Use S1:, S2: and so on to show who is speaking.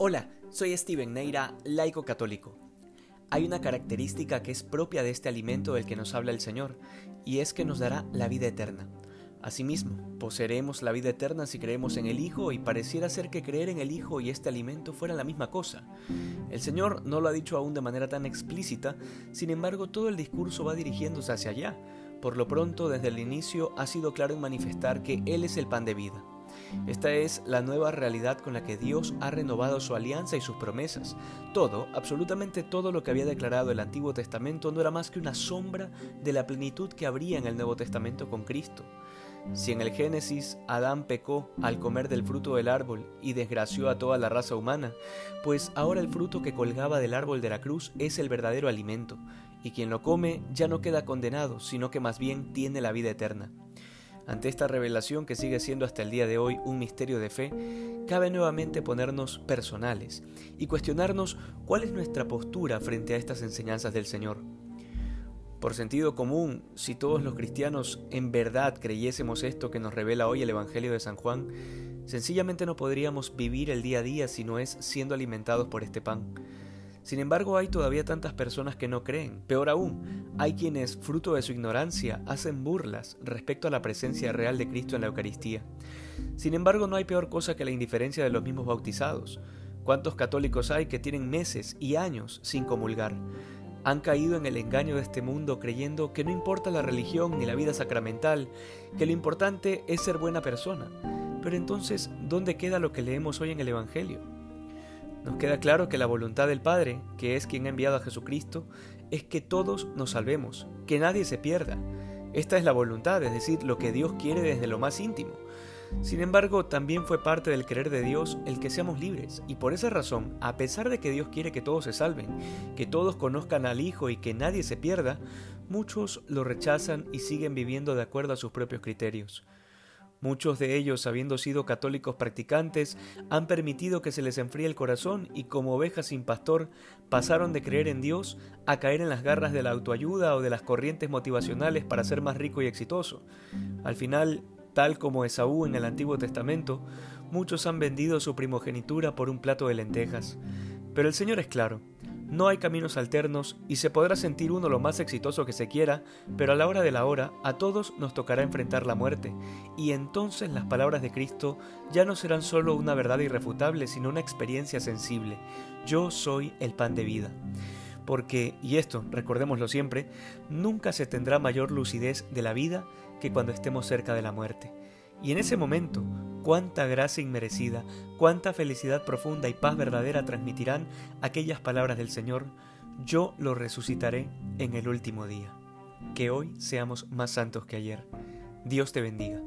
S1: Hola, soy Steven Neira, laico católico. Hay una característica que es propia de este alimento del que nos habla el Señor, y es que nos dará la vida eterna. Asimismo, poseeremos la vida eterna si creemos en el Hijo y pareciera ser que creer en el Hijo y este alimento fueran la misma cosa. El Señor no lo ha dicho aún de manera tan explícita, sin embargo todo el discurso va dirigiéndose hacia allá. Por lo pronto, desde el inicio ha sido claro en manifestar que Él es el pan de vida. Esta es la nueva realidad con la que Dios ha renovado su alianza y sus promesas. Todo, absolutamente todo lo que había declarado el Antiguo Testamento no era más que una sombra de la plenitud que habría en el Nuevo Testamento con Cristo. Si en el Génesis Adán pecó al comer del fruto del árbol y desgració a toda la raza humana, pues ahora el fruto que colgaba del árbol de la cruz es el verdadero alimento, y quien lo come ya no queda condenado, sino que más bien tiene la vida eterna. Ante esta revelación que sigue siendo hasta el día de hoy un misterio de fe, cabe nuevamente ponernos personales y cuestionarnos cuál es nuestra postura frente a estas enseñanzas del Señor. Por sentido común, si todos los cristianos en verdad creyésemos esto que nos revela hoy el Evangelio de San Juan, sencillamente no podríamos vivir el día a día si no es siendo alimentados por este pan. Sin embargo, hay todavía tantas personas que no creen. Peor aún, hay quienes, fruto de su ignorancia, hacen burlas respecto a la presencia real de Cristo en la Eucaristía. Sin embargo, no hay peor cosa que la indiferencia de los mismos bautizados. ¿Cuántos católicos hay que tienen meses y años sin comulgar? Han caído en el engaño de este mundo creyendo que no importa la religión ni la vida sacramental, que lo importante es ser buena persona. Pero entonces, ¿dónde queda lo que leemos hoy en el Evangelio? Nos queda claro que la voluntad del Padre, que es quien ha enviado a Jesucristo, es que todos nos salvemos, que nadie se pierda. Esta es la voluntad, es decir, lo que Dios quiere desde lo más íntimo. Sin embargo, también fue parte del querer de Dios el que seamos libres, y por esa razón, a pesar de que Dios quiere que todos se salven, que todos conozcan al Hijo y que nadie se pierda, muchos lo rechazan y siguen viviendo de acuerdo a sus propios criterios. Muchos de ellos, habiendo sido católicos practicantes, han permitido que se les enfríe el corazón y como ovejas sin pastor pasaron de creer en Dios a caer en las garras de la autoayuda o de las corrientes motivacionales para ser más rico y exitoso. Al final, tal como Esaú en el Antiguo Testamento, muchos han vendido su primogenitura por un plato de lentejas. Pero el Señor es claro, no hay caminos alternos y se podrá sentir uno lo más exitoso que se quiera, pero a la hora de la hora a todos nos tocará enfrentar la muerte, y entonces las palabras de Cristo ya no serán solo una verdad irrefutable, sino una experiencia sensible. Yo soy el pan de vida. Porque, y esto recordémoslo siempre, nunca se tendrá mayor lucidez de la vida que cuando estemos cerca de la muerte. Y en ese momento, cuánta gracia inmerecida, cuánta felicidad profunda y paz verdadera transmitirán aquellas palabras del Señor, yo lo resucitaré en el último día. Que hoy seamos más santos que ayer. Dios te bendiga.